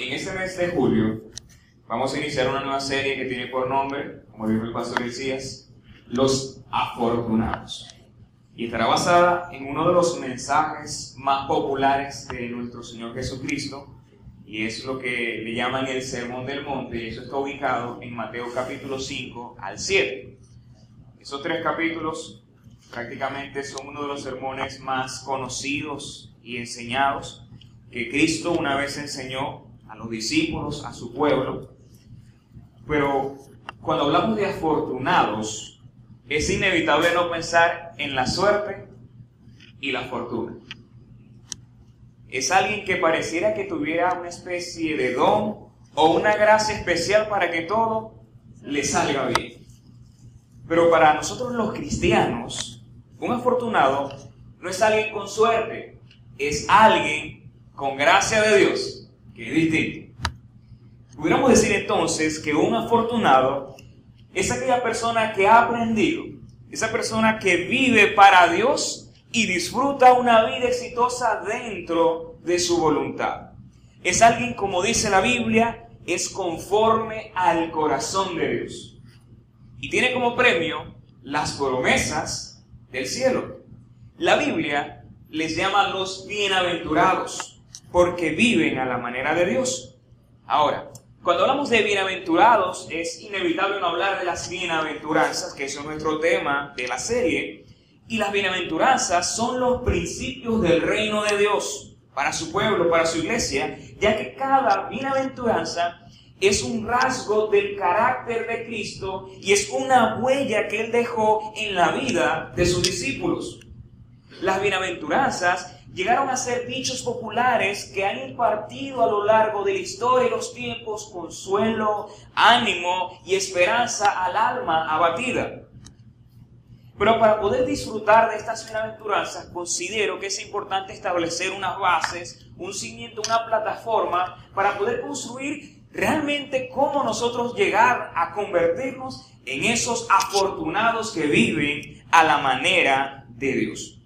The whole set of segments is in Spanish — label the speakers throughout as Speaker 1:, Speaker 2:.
Speaker 1: En este mes de julio vamos a iniciar una nueva serie que tiene por nombre, como dijo el pastor Elías, Los Afortunados. Y estará basada en uno de los mensajes más populares de nuestro Señor Jesucristo, y es lo que le llaman el Sermón del Monte, y eso está ubicado en Mateo capítulo 5 al 7. Esos tres capítulos prácticamente son uno de los sermones más conocidos y enseñados que Cristo una vez enseñó los discípulos, a su pueblo. Pero cuando hablamos de afortunados, es inevitable no pensar en la suerte y la fortuna. Es alguien que pareciera que tuviera una especie de don o una gracia especial para que todo le salga bien. Pero para nosotros los cristianos, un afortunado no es alguien con suerte, es alguien con gracia de Dios que distinto. Pudiéramos decir entonces que un afortunado es aquella persona que ha aprendido, esa persona que vive para Dios y disfruta una vida exitosa dentro de su voluntad. Es alguien, como dice la Biblia, es conforme al corazón de Dios. Y tiene como premio las promesas del cielo. La Biblia les llama los bienaventurados porque viven a la manera de Dios. Ahora, cuando hablamos de bienaventurados, es inevitable no hablar de las bienaventuranzas, que es nuestro tema de la serie. Y las bienaventuranzas son los principios del reino de Dios para su pueblo, para su iglesia, ya que cada bienaventuranza es un rasgo del carácter de Cristo y es una huella que Él dejó en la vida de sus discípulos. Las bienaventuranzas llegaron a ser dichos populares que han impartido a lo largo de la historia y los tiempos consuelo, ánimo y esperanza al alma abatida. Pero para poder disfrutar de estas bienaventuranzas, considero que es importante establecer unas bases, un cimiento, una plataforma para poder construir realmente cómo nosotros llegar a convertirnos en esos afortunados que viven a la manera de Dios.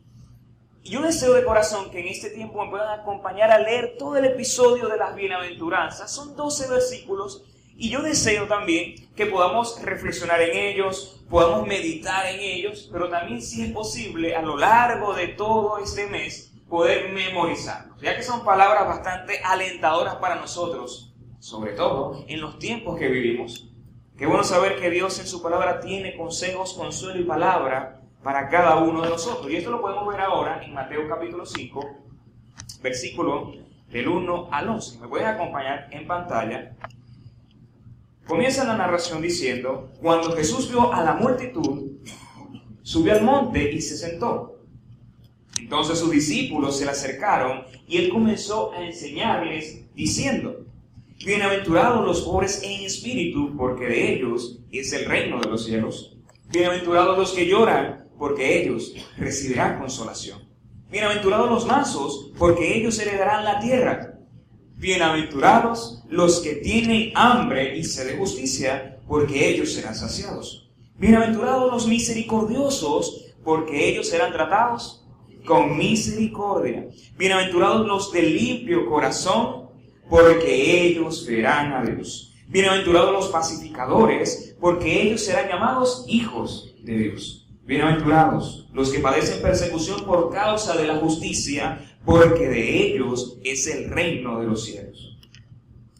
Speaker 1: Y yo deseo de corazón que en este tiempo me puedan acompañar a leer todo el episodio de las bienaventuranzas. Son 12 versículos y yo deseo también que podamos reflexionar en ellos, podamos meditar en ellos, pero también si es posible a lo largo de todo este mes poder memorizarlos, ya que son palabras bastante alentadoras para nosotros, sobre todo en los tiempos que vivimos. Qué bueno saber que Dios en su palabra tiene consejos, consuelo y palabra para cada uno de nosotros. Y esto lo podemos ver ahora en Mateo capítulo 5, versículo del 1 al 11. Me pueden acompañar en pantalla. Comienza la narración diciendo, cuando Jesús vio a la multitud, subió al monte y se sentó. Entonces sus discípulos se le acercaron y él comenzó a enseñarles diciendo, Bienaventurados los pobres en espíritu, porque de ellos es el reino de los cielos. Bienaventurados los que lloran, porque ellos recibirán consolación. Bienaventurados los mansos, porque ellos heredarán la tierra. Bienaventurados los que tienen hambre y sed de justicia, porque ellos serán saciados. Bienaventurados los misericordiosos, porque ellos serán tratados con misericordia. Bienaventurados los de limpio corazón, porque ellos verán a Dios. Bienaventurados los pacificadores, porque ellos serán llamados hijos de Dios. Bienaventurados los que padecen persecución por causa de la justicia, porque de ellos es el reino de los cielos.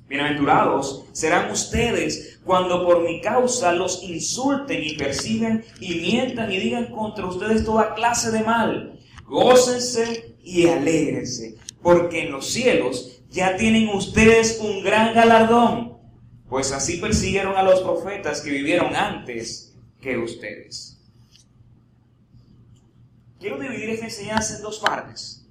Speaker 1: Bienaventurados serán ustedes cuando por mi causa los insulten y persigan y mientan y digan contra ustedes toda clase de mal. Gócense y alégrense, porque en los cielos ya tienen ustedes un gran galardón, pues así persiguieron a los profetas que vivieron antes que ustedes. Quiero dividir esta enseñanza en dos partes.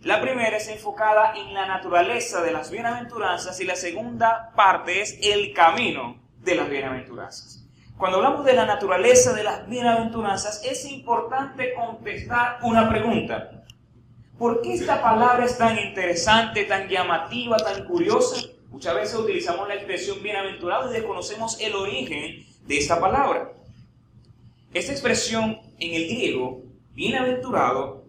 Speaker 1: La primera es enfocada en la naturaleza de las bienaventuranzas y la segunda parte es el camino de las bienaventuranzas. Cuando hablamos de la naturaleza de las bienaventuranzas es importante contestar una pregunta. ¿Por qué esta palabra es tan interesante, tan llamativa, tan curiosa? Muchas veces utilizamos la expresión bienaventurado y desconocemos el origen de esta palabra. Esta expresión en el griego bienaventurado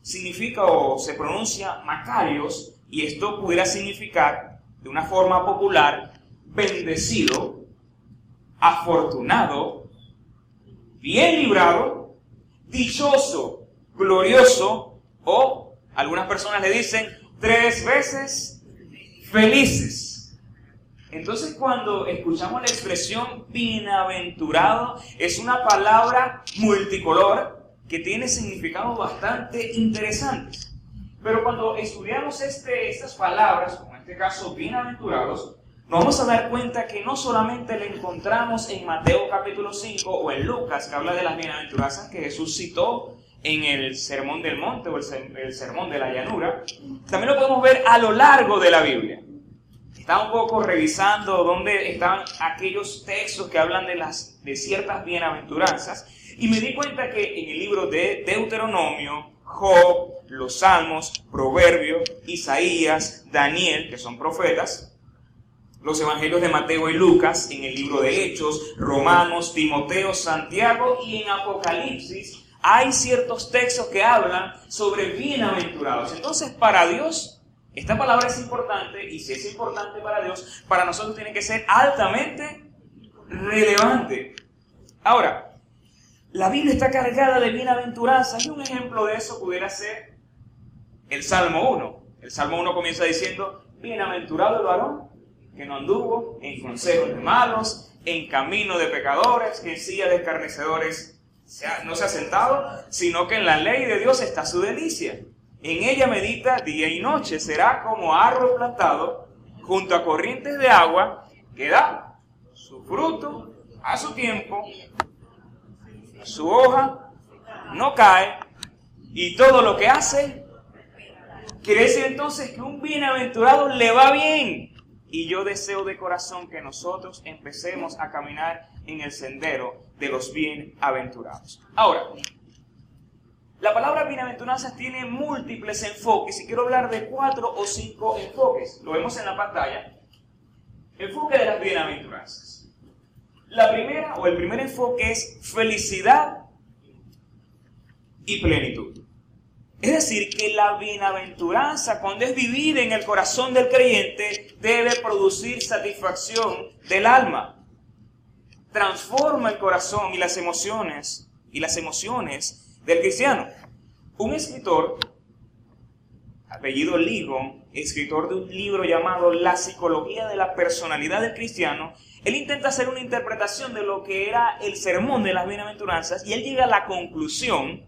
Speaker 1: significa o se pronuncia Macarios y esto pudiera significar de una forma popular, bendecido, afortunado, bien librado, dichoso, glorioso o algunas personas le dicen tres veces felices. Entonces cuando escuchamos la expresión bienaventurado es una palabra multicolor que tiene significados bastante interesantes. Pero cuando estudiamos este, estas palabras, como en este caso bienaventurados, nos vamos a dar cuenta que no solamente le encontramos en Mateo capítulo 5 o en Lucas, que habla de las bienaventuranzas que Jesús citó en el Sermón del Monte o el, Sermón de la Llanura, también lo podemos ver a lo largo de la Biblia. Estaba un poco revisando dónde estaban aquellos textos que hablan de, las, de ciertas bienaventuranzas y me di cuenta que en el libro de Deuteronomio, Job, los Salmos, Proverbios, Isaías, Daniel, que son profetas, los evangelios de Mateo y Lucas, en el libro de Hechos, Romanos, Timoteo, Santiago y en Apocalipsis, hay ciertos textos que hablan sobre bienaventurados. Entonces, para Dios, esta palabra es importante y si es importante para Dios, para nosotros tiene que ser altamente relevante. Ahora, la Biblia está cargada de bienaventuranzas y un ejemplo de eso pudiera ser el Salmo 1. El Salmo 1 comienza diciendo, bienaventurado el varón que no anduvo en consejos de malos, en camino de pecadores, que en silla de escarnecedores no se ha sentado, sino que en la ley de Dios está su delicia. En ella medita día y noche, será como árbol plantado junto a corrientes de agua que da su fruto a su tiempo, su hoja no cae y todo lo que hace quiere decir entonces que un bienaventurado le va bien. Y yo deseo de corazón que nosotros empecemos a caminar en el sendero de los bienaventurados. Ahora, la palabra bienaventuranzas tiene múltiples enfoques y quiero hablar de cuatro o cinco enfoques. Lo vemos en la pantalla. Enfoque de las bienaventuranzas. La primera o el primer enfoque es felicidad y plenitud. Es decir, que la bienaventuranza, cuando es vivida en el corazón del creyente, debe producir satisfacción del alma. Transforma el corazón y las emociones y las emociones del cristiano. Un escritor, apellido Ligon, escritor de un libro llamado La psicología de la personalidad del cristiano, él intenta hacer una interpretación de lo que era el sermón de las bienaventuranzas y él llega a la conclusión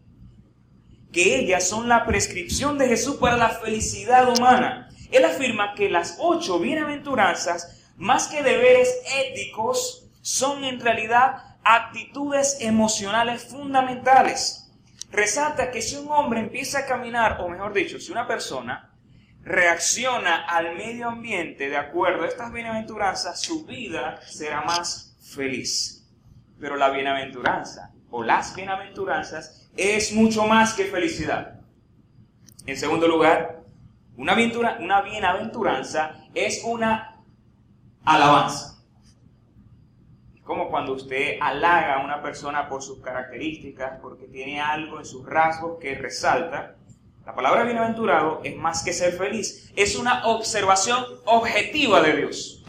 Speaker 1: que ellas son la prescripción de Jesús para la felicidad humana. Él afirma que las ocho bienaventuranzas, más que deberes éticos, son en realidad actitudes emocionales fundamentales. Resalta que si un hombre empieza a caminar, o mejor dicho, si una persona reacciona al medio ambiente de acuerdo a estas bienaventuranzas, su vida será más feliz. Pero la bienaventuranza o las bienaventuranzas es mucho más que felicidad. En segundo lugar, una, bienaventuranza es una alabanza. Como cuando usted halaga a una persona por sus características, porque tiene algo en sus rasgos que resalta. La palabra bienaventurado es más que ser feliz, es una observación objetiva de Dios.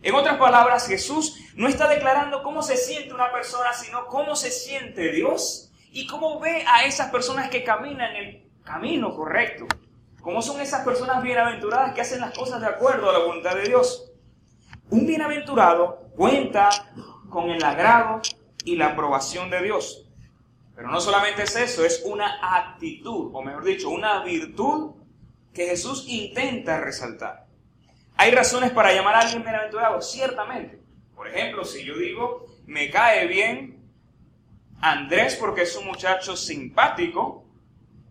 Speaker 1: En otras palabras, Jesús no está declarando cómo se siente una persona, sino cómo se siente Dios y cómo ve a esas personas que caminan el camino correcto. ¿Cómo son esas personas bienaventuradas que hacen las cosas de acuerdo a la voluntad de Dios? Un bienaventurado cuenta con el agrado y la aprobación de Dios. Pero no solamente es eso, es una actitud, o mejor dicho, una virtud que Jesús intenta resaltar. ¿Hay razones para llamar a alguien bienaventurado? Ciertamente. Por ejemplo, si yo digo, me cae bien Andrés porque es un muchacho simpático,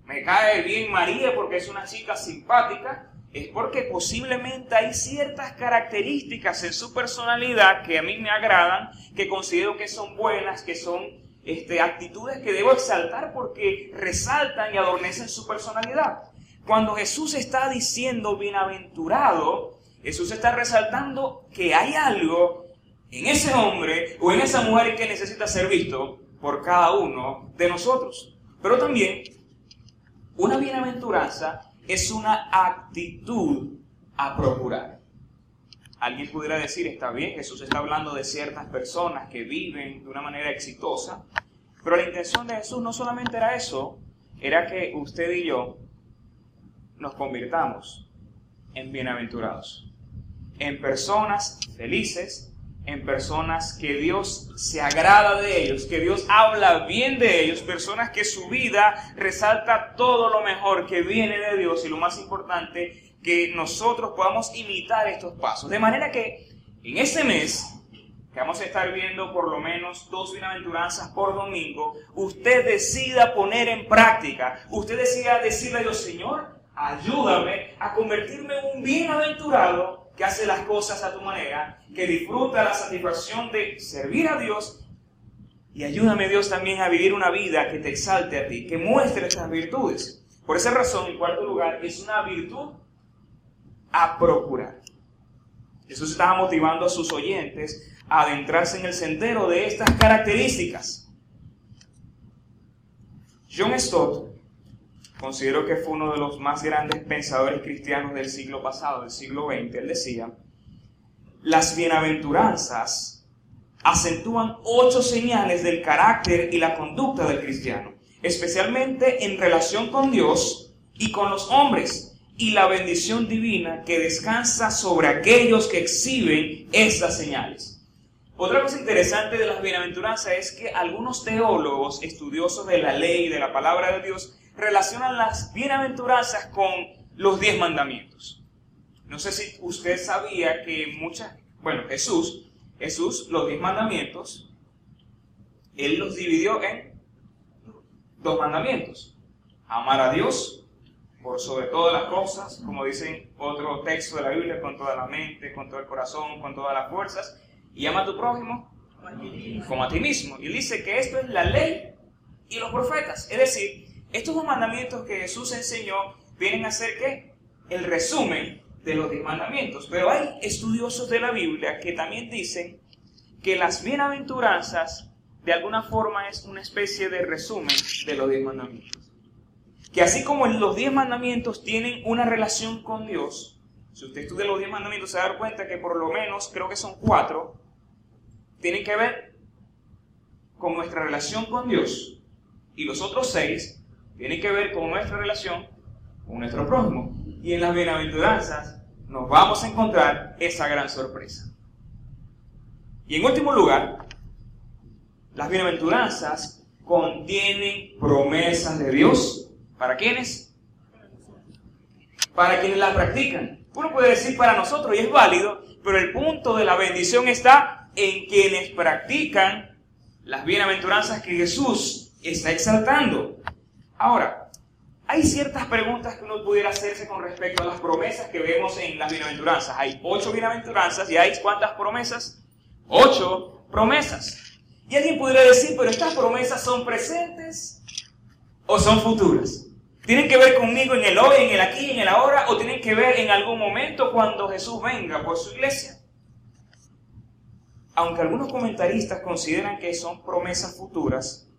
Speaker 1: me cae bien María porque es una chica simpática, es porque posiblemente hay ciertas características en su personalidad que a mí me agradan, que considero que son buenas, que son este, actitudes que debo exaltar porque resaltan y adornecen su personalidad. Cuando Jesús está diciendo bienaventurado, Jesús está resaltando que hay algo en ese hombre o en esa mujer que necesita ser visto por cada uno de nosotros. Pero también una bienaventuranza es una actitud a procurar. Alguien pudiera decir, está bien, Jesús está hablando de ciertas personas que viven de una manera exitosa, pero la intención de Jesús no solamente era eso, era que usted y yo nos convirtamos en bienaventurados, en personas felices, en personas que Dios se agrada de ellos, que Dios habla bien de ellos, personas que su vida resalta todo lo mejor que viene de Dios y lo más importante, que nosotros podamos imitar estos pasos. De manera que en ese mes, que vamos a estar viendo por lo menos dos bienaventuranzas por domingo, usted decida poner en práctica, usted decida decirle a Dios, Señor, ayúdame a convertirme en un bienaventurado que hace las cosas a tu manera, que disfruta la satisfacción de servir a Dios. Y ayúdame Dios también a vivir una vida que te exalte a ti, que muestre estas virtudes. Por esa razón, en cuarto lugar, es una virtud a procurar. Jesús estaba motivando a sus oyentes a adentrarse en el sendero de estas características. John Stott considero que fue uno de los más grandes pensadores cristianos del siglo pasado, del siglo XX. Él decía, las bienaventuranzas acentúan ocho señales del carácter y la conducta del cristiano, especialmente en relación con Dios y con los hombres, y la bendición divina que descansa sobre aquellos que exhiben estas señales. Otra cosa interesante de las bienaventuranzas es que algunos teólogos, estudiosos de la ley y de la palabra de Dios, relacionan las bienaventuranzas con los diez mandamientos. No sé si usted sabía que muchas, bueno, Jesús, Jesús, los diez mandamientos, él los dividió en dos mandamientos. Amar a Dios por sobre todas las cosas, como dicen otro texto de la Biblia, con toda la mente, con todo el corazón, con todas las fuerzas, y ama a tu prójimo como a ti mismo. Y dice que esto es la ley y los profetas. Es decir, estos dos mandamientos que Jesús enseñó vienen a ser ¿qué? El resumen de los diez mandamientos. Pero hay estudiosos de la Biblia que también dicen que las bienaventuranzas de alguna forma es una especie de resumen de los diez mandamientos. Que así como los diez mandamientos tienen una relación con Dios, si usted estudia los diez mandamientos se va a dar cuenta que por lo menos, creo que son cuatro, tienen que ver con nuestra relación con Dios. Y los otros seis tiene que ver con nuestra relación con nuestro prójimo. Y en las bienaventuranzas nos vamos a encontrar esa gran sorpresa. Y en último lugar, las bienaventuranzas contienen promesas de Dios. ¿Para quiénes? Para quienes las practican. Uno puede decir para nosotros y es válido, pero el punto de la bendición está en quienes practican las bienaventuranzas que Jesús está exaltando. Ahora, hay ciertas preguntas que uno pudiera hacerse con respecto a las promesas que vemos en las bienaventuranzas. Hay ocho bienaventuranzas y hay cuántas promesas? Ocho promesas. Y alguien pudiera decir, pero estas promesas son presentes o son futuras. ¿Tienen que ver conmigo en el hoy, en el aquí, en el ahora o tienen que ver en algún momento cuando Jesús venga por su iglesia? Aunque algunos comentaristas consideran que son promesas futuras,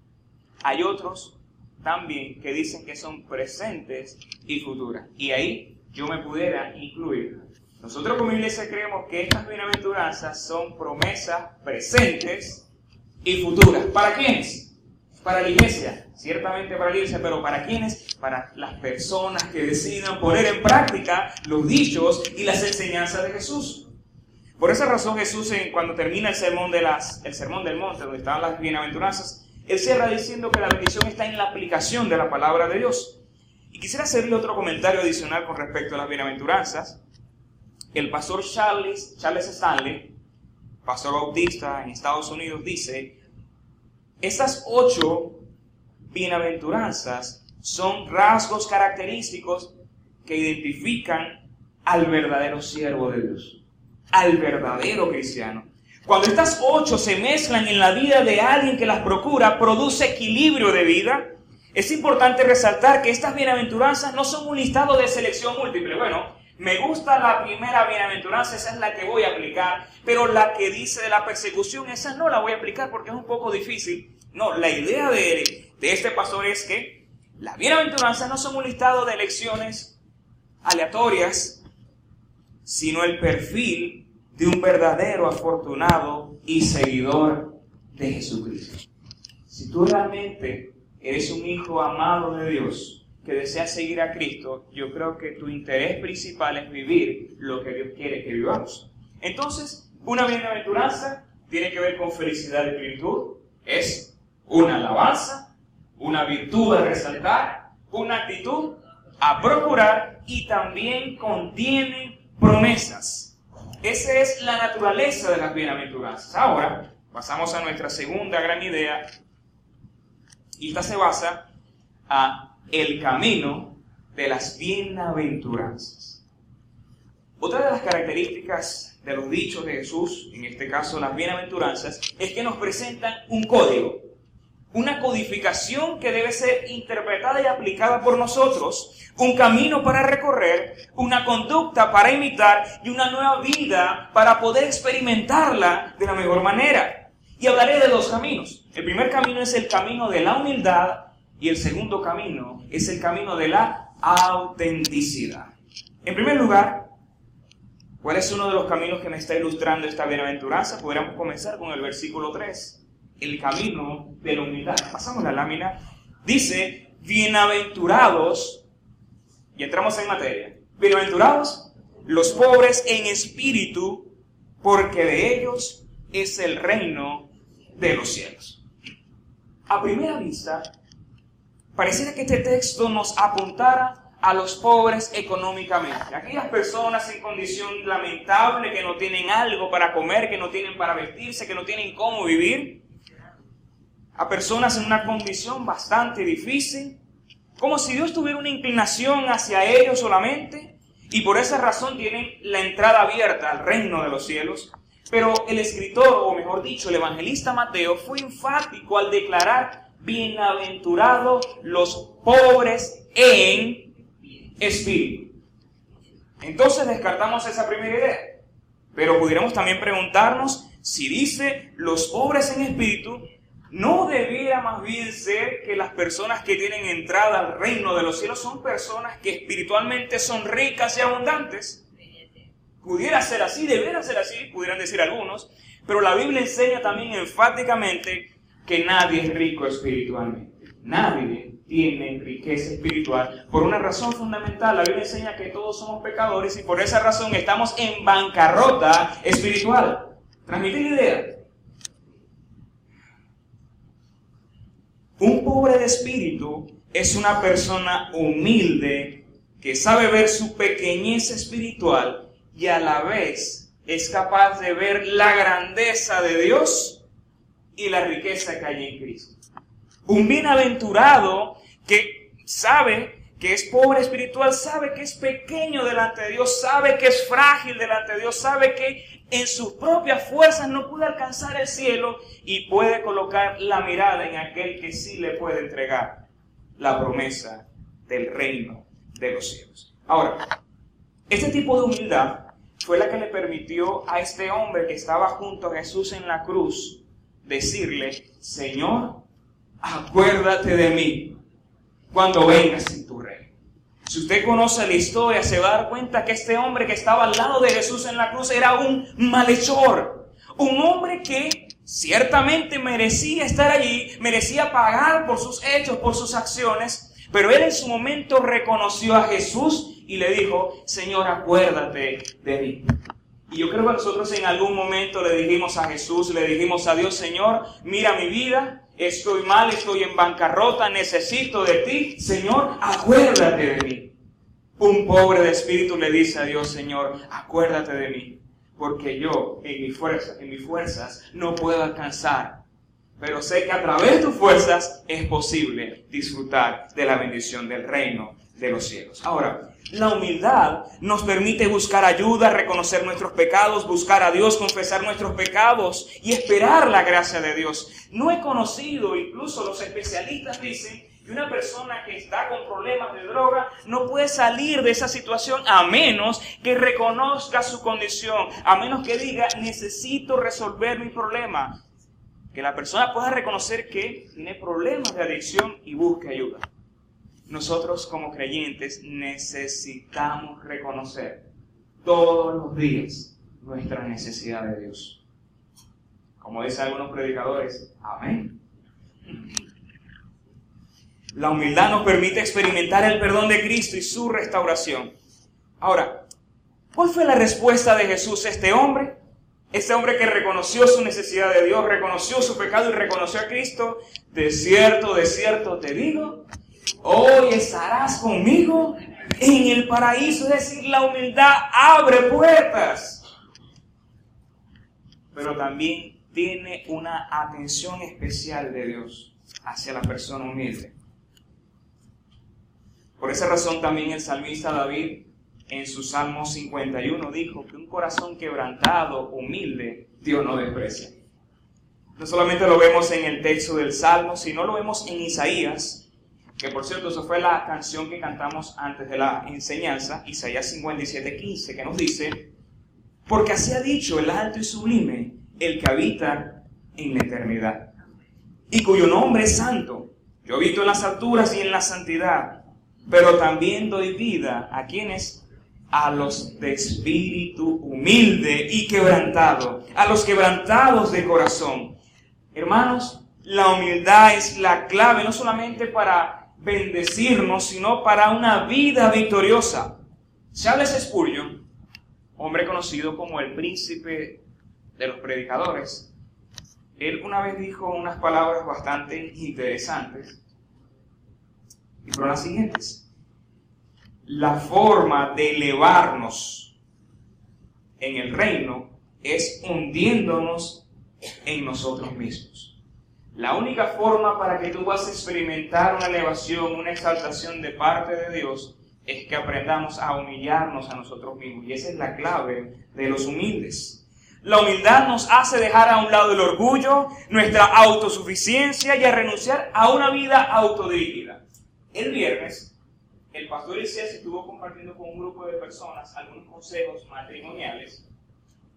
Speaker 1: hay otros también que dicen que son presentes y futuras. Y ahí yo me pudiera incluir. Nosotros como iglesia creemos que estas bienaventuranzas son promesas presentes y futuras. ¿Para quiénes? Para la iglesia, ciertamente para la iglesia, pero ¿para quiénes? Para las personas que decidan poner en práctica los dichos y las enseñanzas de Jesús. Por esa razón Jesús, cuando termina el sermón, de las, el sermón del monte, donde estaban las bienaventuranzas, él cierra diciendo que la bendición está en la aplicación de la palabra de Dios. Y quisiera hacerle otro comentario adicional con respecto a las bienaventuranzas. El pastor Charles, Charles Stanley, pastor bautista en Estados Unidos, dice, estas ocho bienaventuranzas son rasgos característicos que identifican al verdadero siervo de Dios, al verdadero cristiano. Cuando estas ocho se mezclan en la vida de alguien que las procura, produce equilibrio de vida. Es importante resaltar que estas bienaventuranzas no son un listado de selección múltiple. Bueno, me gusta la primera bienaventuranza, esa es la que voy a aplicar, pero la que dice de la persecución, esa no la voy a aplicar porque es un poco difícil. No, la idea de, de este pastor es que las bienaventuranzas no son un listado de elecciones aleatorias, sino el perfil de un verdadero afortunado y seguidor de Jesucristo. Si tú realmente eres un hijo amado de Dios que desea seguir a Cristo, yo creo que tu interés principal es vivir lo que Dios quiere que vivamos. Entonces, una bienaventuranza tiene que ver con felicidad y plenitud, es una alabanza, una virtud a resaltar, una actitud a procurar y también contiene promesas. Esa es la naturaleza de las bienaventuranzas. Ahora, pasamos a nuestra segunda gran idea y esta se basa a el camino de las bienaventuranzas. Otra de las características de los dichos de Jesús, en este caso las bienaventuranzas, es que nos presentan un código, una codificación que debe ser interpretada y aplicada por nosotros, un camino para recorrer, una conducta para imitar y una nueva vida para poder experimentarla de la mejor manera. Y hablaré de dos caminos. El primer camino es el camino de la humildad y el segundo camino es el camino de la autenticidad. En primer lugar, ¿cuál es uno de los caminos que me está ilustrando esta bienaventuranza? Podríamos comenzar con el versículo 3 el camino de la humildad. Pasamos la lámina. Dice, bienaventurados, y entramos en materia, bienaventurados los pobres en espíritu, porque de ellos es el reino de los cielos. A primera vista, pareciera que este texto nos apuntara a los pobres económicamente. Aquellas personas en condición lamentable que no tienen algo para comer, que no tienen para vestirse, que no tienen cómo vivir a personas en una condición bastante difícil, como si Dios tuviera una inclinación hacia ellos solamente, y por esa razón tienen la entrada abierta al reino de los cielos. Pero el escritor, o mejor dicho, el evangelista Mateo, fue enfático al declarar, bienaventurados los pobres en espíritu. Entonces descartamos esa primera idea. Pero pudiéramos también preguntarnos si dice los pobres en espíritu, ¿No debiera más bien ser que las personas que tienen entrada al reino de los cielos son personas que espiritualmente son ricas y abundantes? Pudiera ser así, debiera ser así, pudieran decir algunos, pero la Biblia enseña también enfáticamente que nadie es rico espiritualmente. Nadie tiene riqueza espiritual por una razón fundamental. La Biblia enseña que todos somos pecadores y por esa razón estamos en bancarrota espiritual. ¿Transmite la idea? Un pobre de espíritu es una persona humilde que sabe ver su pequeñez espiritual y a la vez es capaz de ver la grandeza de Dios y la riqueza que hay en Cristo. Un bienaventurado que sabe que es pobre espiritual, sabe que es pequeño delante de Dios, sabe que es frágil delante de Dios, sabe que en sus propias fuerzas no puede alcanzar el cielo y puede colocar la mirada en aquel que sí le puede entregar la promesa del reino de los cielos. Ahora, este tipo de humildad fue la que le permitió a este hombre que estaba junto a Jesús en la cruz decirle, Señor, acuérdate de mí cuando vengas. Si usted conoce la historia, se va a dar cuenta que este hombre que estaba al lado de Jesús en la cruz era un malhechor. Un hombre que ciertamente merecía estar allí, merecía pagar por sus hechos, por sus acciones, pero él en su momento reconoció a Jesús y le dijo, Señor, acuérdate de mí. Y yo creo que nosotros en algún momento le dijimos a Jesús, le dijimos a Dios, Señor, mira mi vida, estoy mal, estoy en bancarrota, necesito de ti, Señor, acuérdate de mí. Un pobre de espíritu le dice a Dios, Señor, acuérdate de mí, porque yo en en mis fuerzas no puedo alcanzar, pero sé que a través de tus fuerzas es posible disfrutar de la bendición del reino de los cielos. Ahora, la humildad nos permite buscar ayuda, reconocer nuestros pecados, buscar a Dios, confesar nuestros pecados y esperar la gracia de Dios. No he conocido, incluso los especialistas dicen, que una persona que está con problemas de droga no puede salir de esa situación a menos que reconozca su condición, a menos que diga, necesito resolver mi problema. Que la persona pueda reconocer que tiene problemas de adicción y busque ayuda nosotros como creyentes necesitamos reconocer todos los días nuestra necesidad de Dios. Como dicen algunos predicadores, amén. La humildad nos permite experimentar el perdón de Cristo y su restauración. Ahora, ¿cuál fue la respuesta de Jesús a este hombre? Este hombre que reconoció su necesidad de Dios, reconoció su pecado y reconoció a Cristo. De cierto, de cierto te digo, hoy estarás conmigo en el paraíso. Es decir, la humildad abre puertas. Pero también tiene una atención especial de Dios hacia la persona humilde. Por esa razón también el salmista David en su Salmo 51 dijo que un corazón quebrantado, humilde, Dios no desprecia. No solamente lo vemos en el texto del Salmo, sino lo vemos en Isaías, que por cierto, esa fue la canción que cantamos antes de la enseñanza, Isaías 57, 15, que nos dice, porque así ha dicho el alto y sublime, el que habita en la eternidad, y cuyo nombre es santo. Yo habito en las alturas y en la santidad, pero también doy vida a quienes a los de espíritu humilde y quebrantado, a los quebrantados de corazón. Hermanos, la humildad es la clave no solamente para bendecirnos, sino para una vida victoriosa. Charles Spurgeon, hombre conocido como el príncipe de los predicadores, él una vez dijo unas palabras bastante interesantes y fueron las siguientes la forma de elevarnos en el reino es hundiéndonos en nosotros mismos. La única forma para que tú vas a experimentar una elevación, una exaltación de parte de Dios, es que aprendamos a humillarnos a nosotros mismos. Y esa es la clave de los humildes. La humildad nos hace dejar a un lado el orgullo, nuestra autosuficiencia y a renunciar a una vida autodirigida. El viernes el pastor Isaías estuvo compartiendo con un grupo de personas algunos consejos matrimoniales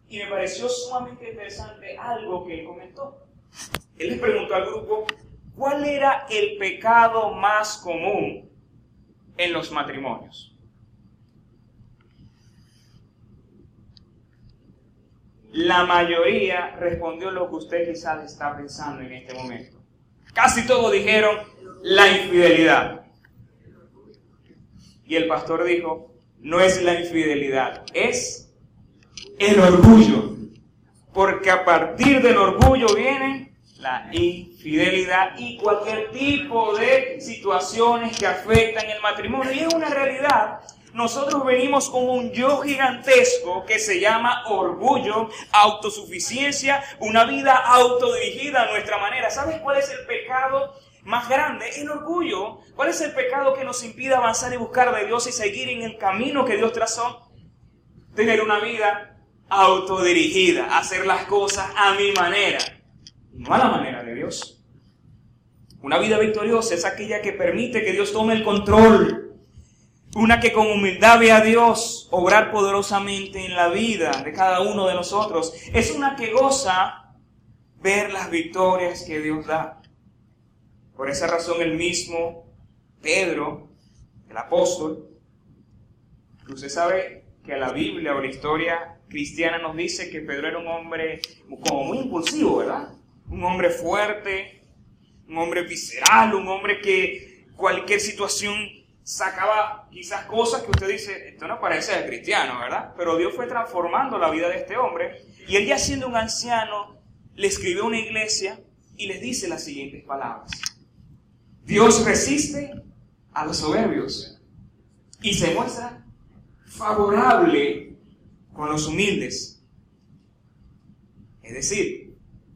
Speaker 1: y me pareció sumamente interesante algo que él comentó. Él les preguntó al grupo cuál era el pecado más común en los matrimonios. La mayoría respondió lo que usted quizás está pensando en este momento. Casi todos dijeron la infidelidad. Y el pastor dijo, no es la infidelidad, es el orgullo. Porque a partir del orgullo viene la infidelidad y cualquier tipo de situaciones que afectan el matrimonio. Y es una realidad. Nosotros venimos con un yo gigantesco que se llama orgullo, autosuficiencia, una vida autodirigida a nuestra manera. ¿Sabes cuál es el pecado más grande, el orgullo. ¿Cuál es el pecado que nos impide avanzar y buscar de Dios y seguir en el camino que Dios trazó? Tener una vida autodirigida, hacer las cosas a mi manera, no a la manera de Dios. Una vida victoriosa es aquella que permite que Dios tome el control. Una que con humildad ve a Dios obrar poderosamente en la vida de cada uno de nosotros. Es una que goza ver las victorias que Dios da. Por esa razón el mismo Pedro, el apóstol, usted sabe que la Biblia o la historia cristiana nos dice que Pedro era un hombre como muy impulsivo, ¿verdad? Un hombre fuerte, un hombre visceral, un hombre que cualquier situación sacaba quizás cosas que usted dice, esto no parece de cristiano, ¿verdad? Pero Dios fue transformando la vida de este hombre y él ya siendo un anciano le escribió a una iglesia y les dice las siguientes palabras. Dios resiste a los soberbios y se muestra favorable con los humildes. Es decir,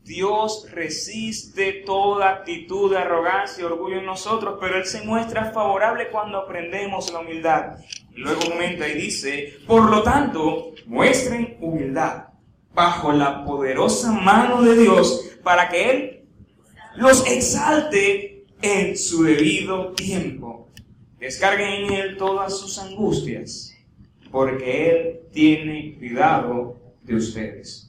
Speaker 1: Dios resiste toda actitud de arrogancia y orgullo en nosotros, pero Él se muestra favorable cuando aprendemos la humildad. Luego comenta y dice, por lo tanto, muestren humildad bajo la poderosa mano de Dios para que Él los exalte en su debido tiempo. Descarguen en Él todas sus angustias, porque Él tiene cuidado de ustedes.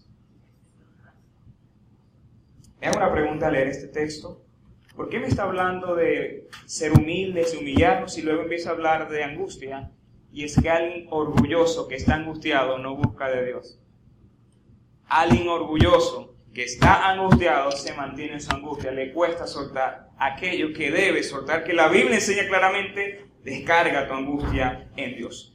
Speaker 1: Me hago una pregunta al leer este texto. ¿Por qué me está hablando de ser humildes y humillarnos y luego empieza a hablar de angustia? Y es que alguien orgulloso que está angustiado no busca de Dios. al inorgulloso que está angustiado se mantiene en su angustia, le cuesta soltar aquello que debe soltar, que la Biblia enseña claramente, descarga tu angustia en Dios.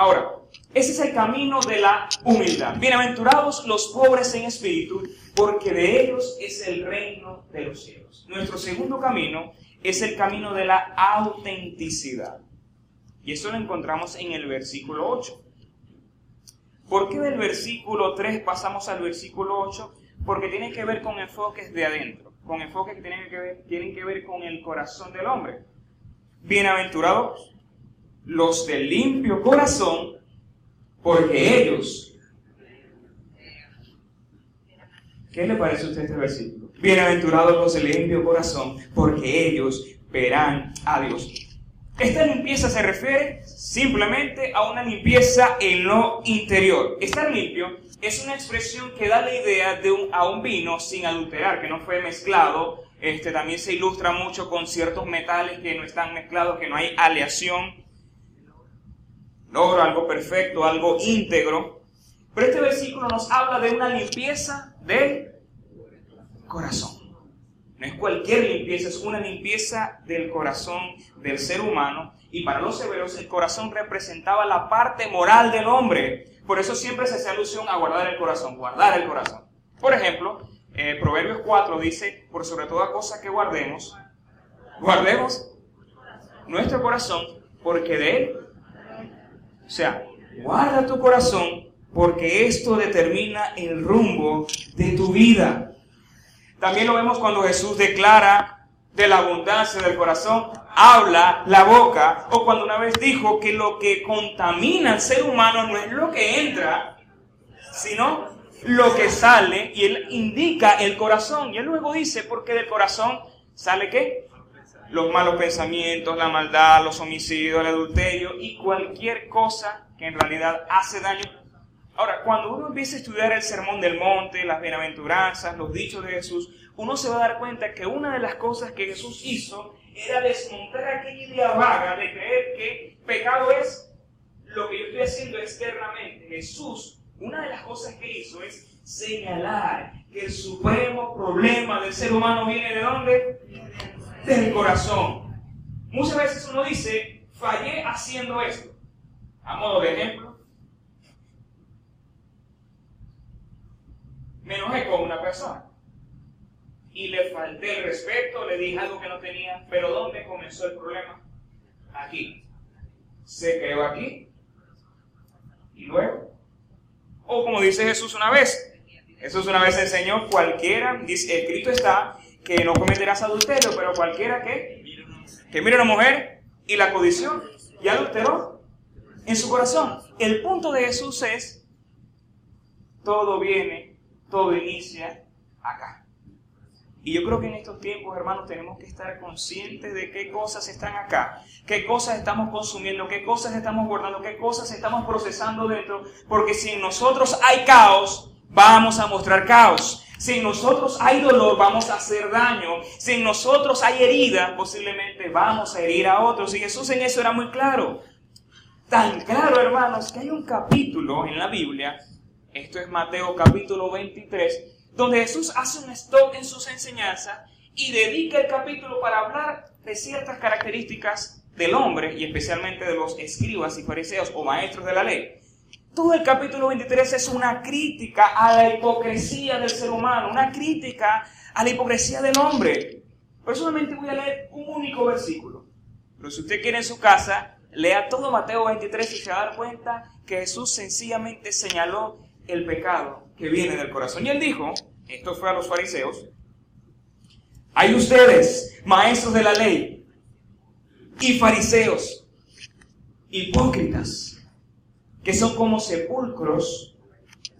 Speaker 1: Ahora, ese es el camino de la humildad. Bienaventurados los pobres en espíritu, porque de ellos es el reino de los cielos. Nuestro segundo camino es el camino de la autenticidad. Y eso lo encontramos en el versículo 8. ¿Por qué del versículo 3 pasamos al versículo 8? Porque tiene que ver con enfoques de adentro, con enfoques que tienen que ver, tienen que ver con el corazón del hombre. Bienaventurados los de limpio corazón, porque ellos... ¿Qué le parece a usted este versículo? Bienaventurados los de limpio corazón, porque ellos verán a Dios. Esta limpieza se refiere simplemente a una limpieza en lo interior. Estar limpio es una expresión que da la idea de un, a un vino sin adulterar, que no fue mezclado. Este, también se ilustra mucho con ciertos metales que no están mezclados, que no hay aleación. Logro algo perfecto, algo íntegro. Pero este versículo nos habla de una limpieza del corazón. No es cualquier limpieza, es una limpieza del corazón del ser humano. Y para los hebreos el corazón representaba la parte moral del hombre. Por eso siempre se hace alusión a guardar el corazón, guardar el corazón. Por ejemplo, eh, Proverbios 4 dice, por sobre toda cosa que guardemos, guardemos nuestro corazón, porque de él, o sea, guarda tu corazón, porque esto determina el rumbo de tu vida. También lo vemos cuando Jesús declara de la abundancia del corazón, habla la boca, o cuando una vez dijo que lo que contamina al ser humano no es lo que entra, sino lo que sale, y él indica el corazón, y él luego dice, porque del corazón sale qué? Los malos pensamientos, la maldad, los homicidios, el adulterio y cualquier cosa que en realidad hace daño Ahora, cuando uno empieza a estudiar el Sermón del Monte, las bienaventuranzas, los dichos de Jesús, uno se va a dar cuenta que una de las cosas que Jesús hizo era desmontar aquella idea vaga de creer que pecado es lo que yo estoy haciendo externamente. Jesús, una de las cosas que hizo es señalar que el supremo problema del ser humano viene de dónde? Del corazón. Muchas veces uno dice, fallé haciendo esto. A modo de ejemplo, me enojé con una persona y le falté el respeto, le dije algo que no tenía, pero ¿dónde comenzó el problema? Aquí. Se quedó aquí y luego. O como dice Jesús una vez, Jesús una vez enseñó, cualquiera, dice, escrito está, que no cometerás adulterio, pero cualquiera que, que mire a una mujer y la codición y adulteró en su corazón. El punto de Jesús es, todo viene todo inicia acá. Y yo creo que en estos tiempos, hermanos, tenemos que estar conscientes de qué cosas están acá, qué cosas estamos consumiendo, qué cosas estamos guardando, qué cosas estamos procesando dentro, porque si en nosotros hay caos, vamos a mostrar caos. Si en nosotros hay dolor, vamos a hacer daño. Si en nosotros hay herida, posiblemente vamos a herir a otros. Y Jesús en eso era muy claro. Tan claro, hermanos, que hay un capítulo en la Biblia esto es Mateo capítulo 23, donde Jesús hace un stop en sus enseñanzas y dedica el capítulo para hablar de ciertas características del hombre y especialmente de los escribas y fariseos o maestros de la ley. Todo el capítulo 23 es una crítica a la hipocresía del ser humano, una crítica a la hipocresía del hombre. Personalmente voy a leer un único versículo. Pero si usted quiere en su casa, lea todo Mateo 23 y se va a dar cuenta que Jesús sencillamente señaló el pecado que viene del corazón. Y él dijo, esto fue a los fariseos, hay ustedes, maestros de la ley, y fariseos, hipócritas, que son como sepulcros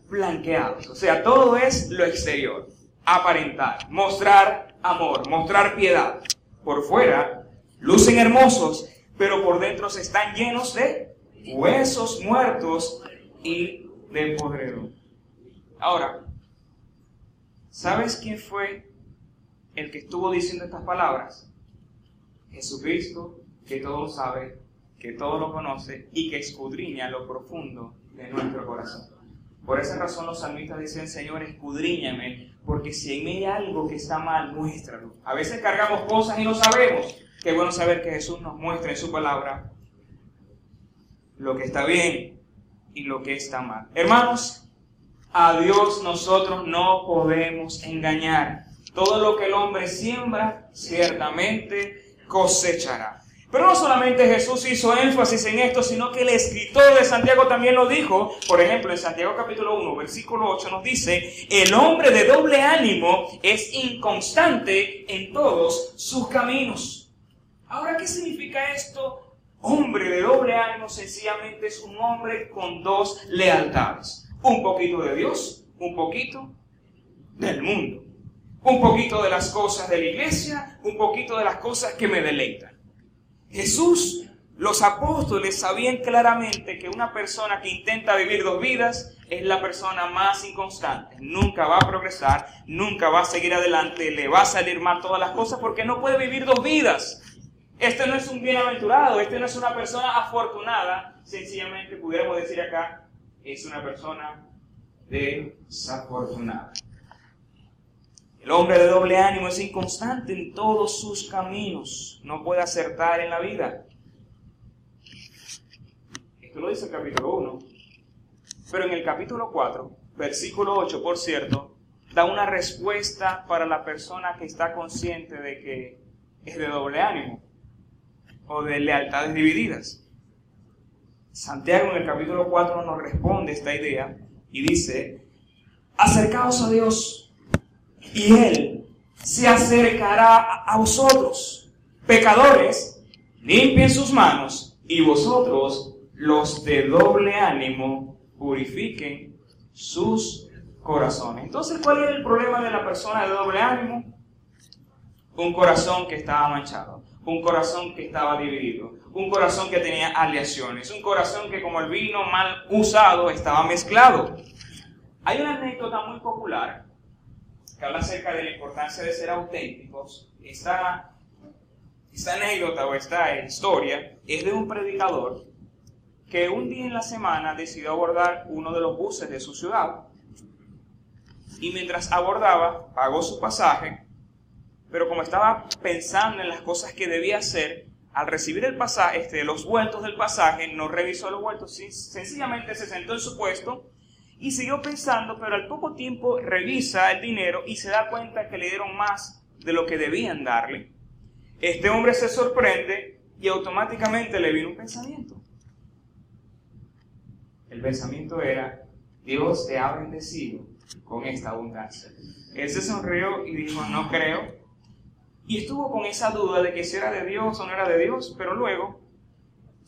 Speaker 1: blanqueados. O sea, todo es lo exterior, aparentar, mostrar amor, mostrar piedad. Por fuera lucen hermosos, pero por dentro se están llenos de huesos muertos y del podredor. Ahora, ¿sabes quién fue el que estuvo diciendo estas palabras? Jesucristo, que todo sabe, que todo lo conoce y que escudriña lo profundo de nuestro corazón. Por esa razón los salmistas dicen, Señor, escudriñame, porque si en mí hay algo que está mal, muéstralo. A veces cargamos cosas y no sabemos. Qué bueno saber que Jesús nos muestra en su palabra lo que está bien y lo que está mal. Hermanos, a Dios nosotros no podemos engañar. Todo lo que el hombre siembra, ciertamente cosechará. Pero no solamente Jesús hizo énfasis en esto, sino que el escritor de Santiago también lo dijo. Por ejemplo, en Santiago capítulo 1, versículo 8 nos dice, el hombre de doble ánimo es inconstante en todos sus caminos. Ahora, ¿qué significa esto? Hombre de doble ánimo sencillamente es un hombre con dos lealtades. Un poquito de Dios, un poquito del mundo. Un poquito de las cosas de la iglesia, un poquito de las cosas que me deleitan. Jesús, los apóstoles sabían claramente que una persona que intenta vivir dos vidas es la persona más inconstante. Nunca va a progresar, nunca va a seguir adelante, le va a salir mal todas las cosas porque no puede vivir dos vidas. Este no es un bienaventurado, este no es una persona afortunada, sencillamente pudiéramos decir acá, es una persona desafortunada. El hombre de doble ánimo es inconstante en todos sus caminos, no puede acertar en la vida. Esto lo dice el capítulo 1. Pero en el capítulo 4, versículo 8, por cierto, da una respuesta para la persona que está consciente de que es de doble ánimo o de lealtades divididas. Santiago en el capítulo 4 nos responde esta idea y dice, acercaos a Dios y Él se acercará a vosotros. Pecadores, limpien sus manos y vosotros, los de doble ánimo, purifiquen sus corazones. Entonces, ¿cuál es el problema de la persona de doble ánimo? Un corazón que estaba manchado, un corazón que estaba dividido, un corazón que tenía aleaciones, un corazón que como el vino mal usado estaba mezclado. Hay una anécdota muy popular que habla acerca de la importancia de ser auténticos, esta, esta anécdota o esta historia es de un predicador que un día en la semana decidió abordar uno de los buses de su ciudad. Y mientras abordaba, pagó su pasaje, pero como estaba pensando en las cosas que debía hacer, al recibir el pasaje, este, los vueltos del pasaje, no revisó los vueltos, sencillamente se sentó en su puesto y siguió pensando, pero al poco tiempo revisa el dinero y se da cuenta que le dieron más de lo que debían darle. Este hombre se sorprende y automáticamente le vino un pensamiento. El pensamiento era, Dios te ha bendecido con esta abundancia. Él se sonrió y dijo, no creo. Y estuvo con esa duda de que si era de Dios o no era de Dios, pero luego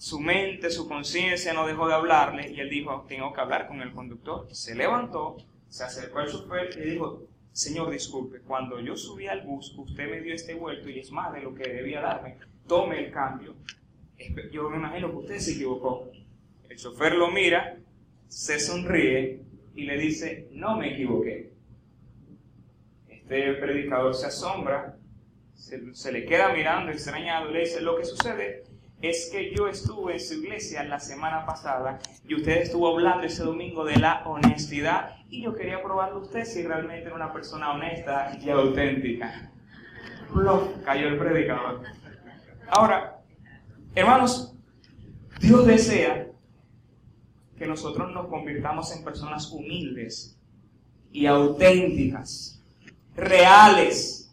Speaker 1: su mente, su conciencia no dejó de hablarle y él dijo, tengo que hablar con el conductor. Se levantó, se acercó al chofer y dijo, Señor, disculpe, cuando yo subí al bus, usted me dio este vuelto y es más de lo que debía darme. Tome el cambio. Yo me imagino que usted se equivocó. El chofer lo mira, se sonríe y le dice, no me equivoqué. Este predicador se asombra, se, le queda mirando extrañado y le dice, lo que sucede es que yo estuve en su iglesia la semana pasada y usted estuvo hablando ese domingo de la honestidad y yo quería probarle a usted si realmente era una persona honesta y auténtica. cayó el predicador. Ahora, hermanos, Dios desea que nosotros nos convirtamos en personas humildes y auténticas, reales,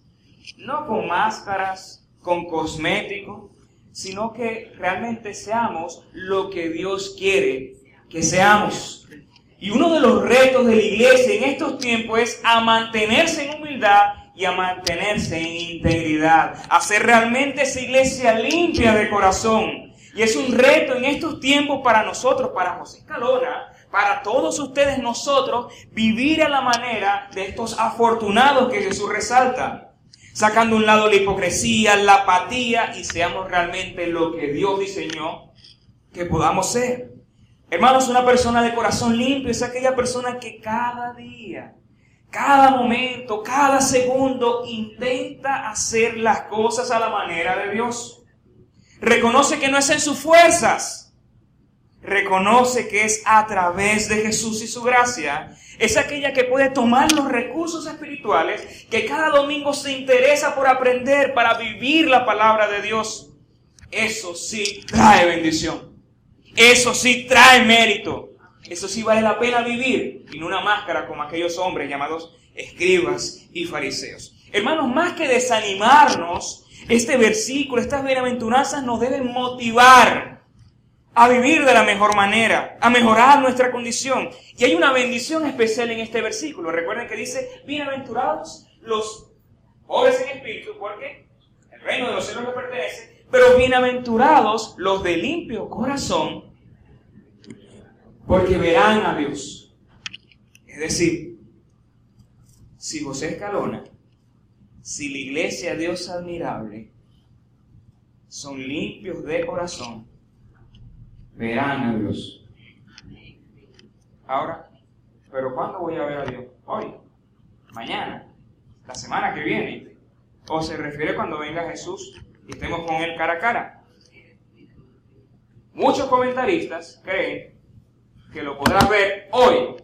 Speaker 1: no con máscaras, con cosméticos, sino que realmente seamos lo que Dios quiere que seamos. Y uno de los retos de la iglesia en estos tiempos es a mantenerse en humildad y a mantenerse en integridad, hacer realmente esa iglesia limpia de corazón. Y es un reto en estos tiempos para nosotros, para José Escalona, para todos ustedes nosotros, vivir a la manera de estos afortunados que Jesús resalta sacando a un lado la hipocresía, la apatía y seamos realmente lo que Dios diseñó que podamos ser. Hermanos, una persona de corazón limpio es aquella persona que cada día, cada momento, cada segundo intenta hacer las cosas a la manera de Dios. Reconoce que no es en sus fuerzas, reconoce que es a través de Jesús y su gracia, es aquella que puede tomar los recursos espirituales que cada domingo se interesa por aprender para vivir la palabra de Dios. Eso sí trae bendición. Eso sí trae mérito. Eso sí vale la pena vivir en una máscara como aquellos hombres llamados escribas y fariseos. Hermanos, más que desanimarnos, este versículo, estas bienaventuranzas nos deben motivar a vivir de la mejor manera, a mejorar nuestra condición. Y hay una bendición especial en este versículo. Recuerden que dice, bienaventurados los pobres en espíritu, porque el reino de los cielos les pertenece, pero bienaventurados los de limpio corazón, porque verán a Dios. Es decir, si José Escalona, si la iglesia Dios admirable, son limpios de corazón, verán a Dios. Ahora, ¿pero cuándo voy a ver a Dios? Hoy, mañana, la semana que viene. ¿O se refiere cuando venga Jesús y estemos con Él cara a cara? Muchos comentaristas creen que lo podrás ver hoy,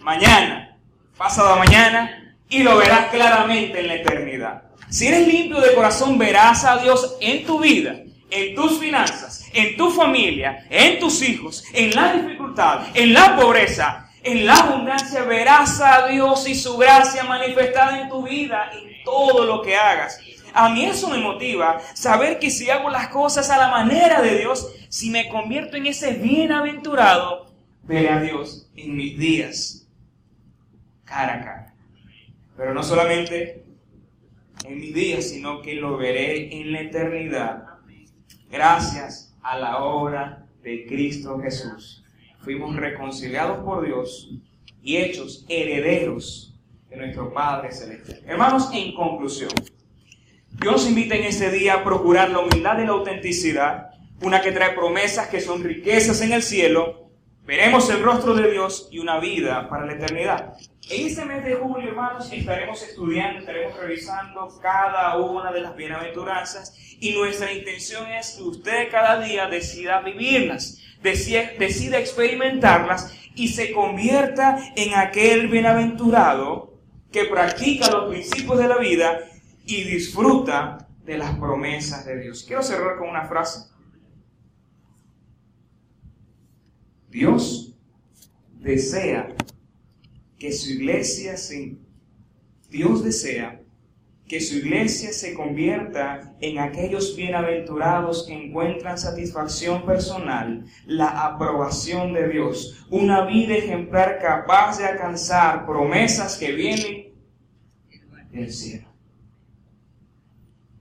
Speaker 1: mañana, pasado mañana y lo verás claramente en la eternidad. Si eres limpio de corazón, verás a Dios en tu vida, en tus finanzas, en tu familia, en tus hijos, en la dificultad, en la pobreza, en la abundancia, verás a Dios y su gracia manifestada en tu vida, en todo lo que hagas. A mí eso me motiva, saber que si hago las cosas a la manera de Dios, si me convierto en ese bienaventurado, veré a Dios en mis días, cara a cara. Pero no solamente en mis días, sino que lo veré en la eternidad. Gracias a la obra de Cristo Jesús. Fuimos reconciliados por Dios y hechos herederos de nuestro Padre Celestial. Hermanos, en conclusión, Dios invita en este día a procurar la humildad y la autenticidad, una que trae promesas que son riquezas en el cielo, veremos el rostro de Dios y una vida para la eternidad. En este mes de julio, hermanos, estaremos estudiando, estaremos revisando cada una de las bienaventuranzas y nuestra intención es que usted cada día decida vivirlas, decida experimentarlas y se convierta en aquel bienaventurado que practica los principios de la vida y disfruta de las promesas de Dios. Quiero cerrar con una frase. Dios desea que su iglesia se... Dios desea que su iglesia se convierta en aquellos bienaventurados que encuentran satisfacción personal, la aprobación de Dios, una vida ejemplar capaz de alcanzar promesas que vienen del cielo.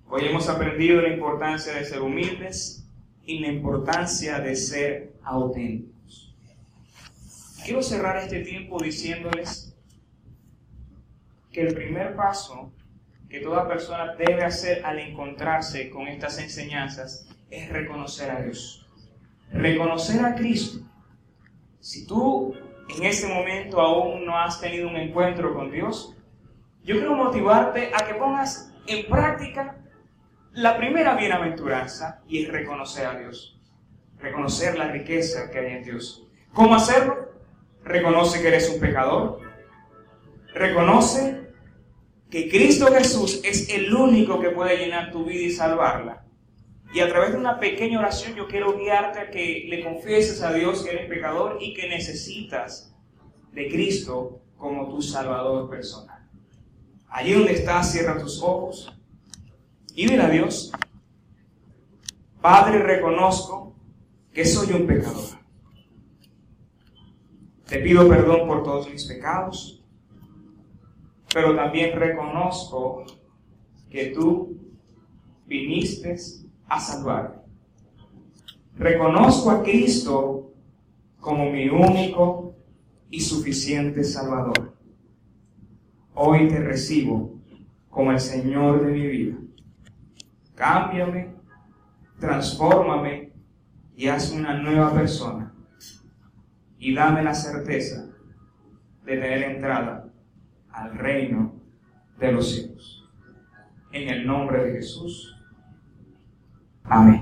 Speaker 1: Hoy hemos aprendido la importancia de ser humildes y la importancia de ser auténticos. Quiero cerrar este tiempo diciéndoles que el primer paso que toda persona debe hacer al encontrarse con estas enseñanzas es reconocer a Dios. Reconocer a Cristo. Si tú en ese momento aún no has tenido un encuentro con Dios, yo quiero motivarte a que pongas en práctica la primera bienaventuranza y es reconocer a Dios. Reconocer la riqueza que hay en Dios. ¿Cómo hacerlo? Reconoce que eres un pecador. Reconoce que Cristo Jesús es el único que puede llenar tu vida y salvarla. Y a través de una pequeña oración yo quiero guiarte a que le confieses a Dios que eres pecador y que necesitas de Cristo como tu Salvador personal. Allí donde estás, cierra tus ojos y dile a Dios, Padre, reconozco que soy un pecador. Te pido perdón por todos mis pecados, pero también reconozco que tú viniste a salvar. Reconozco a Cristo como mi único y suficiente Salvador. Hoy te recibo como el Señor de mi vida cámbiame, transfórmame y hazme una nueva persona. Y dame la certeza de tener entrada al reino de los cielos. En el nombre de Jesús. Amén.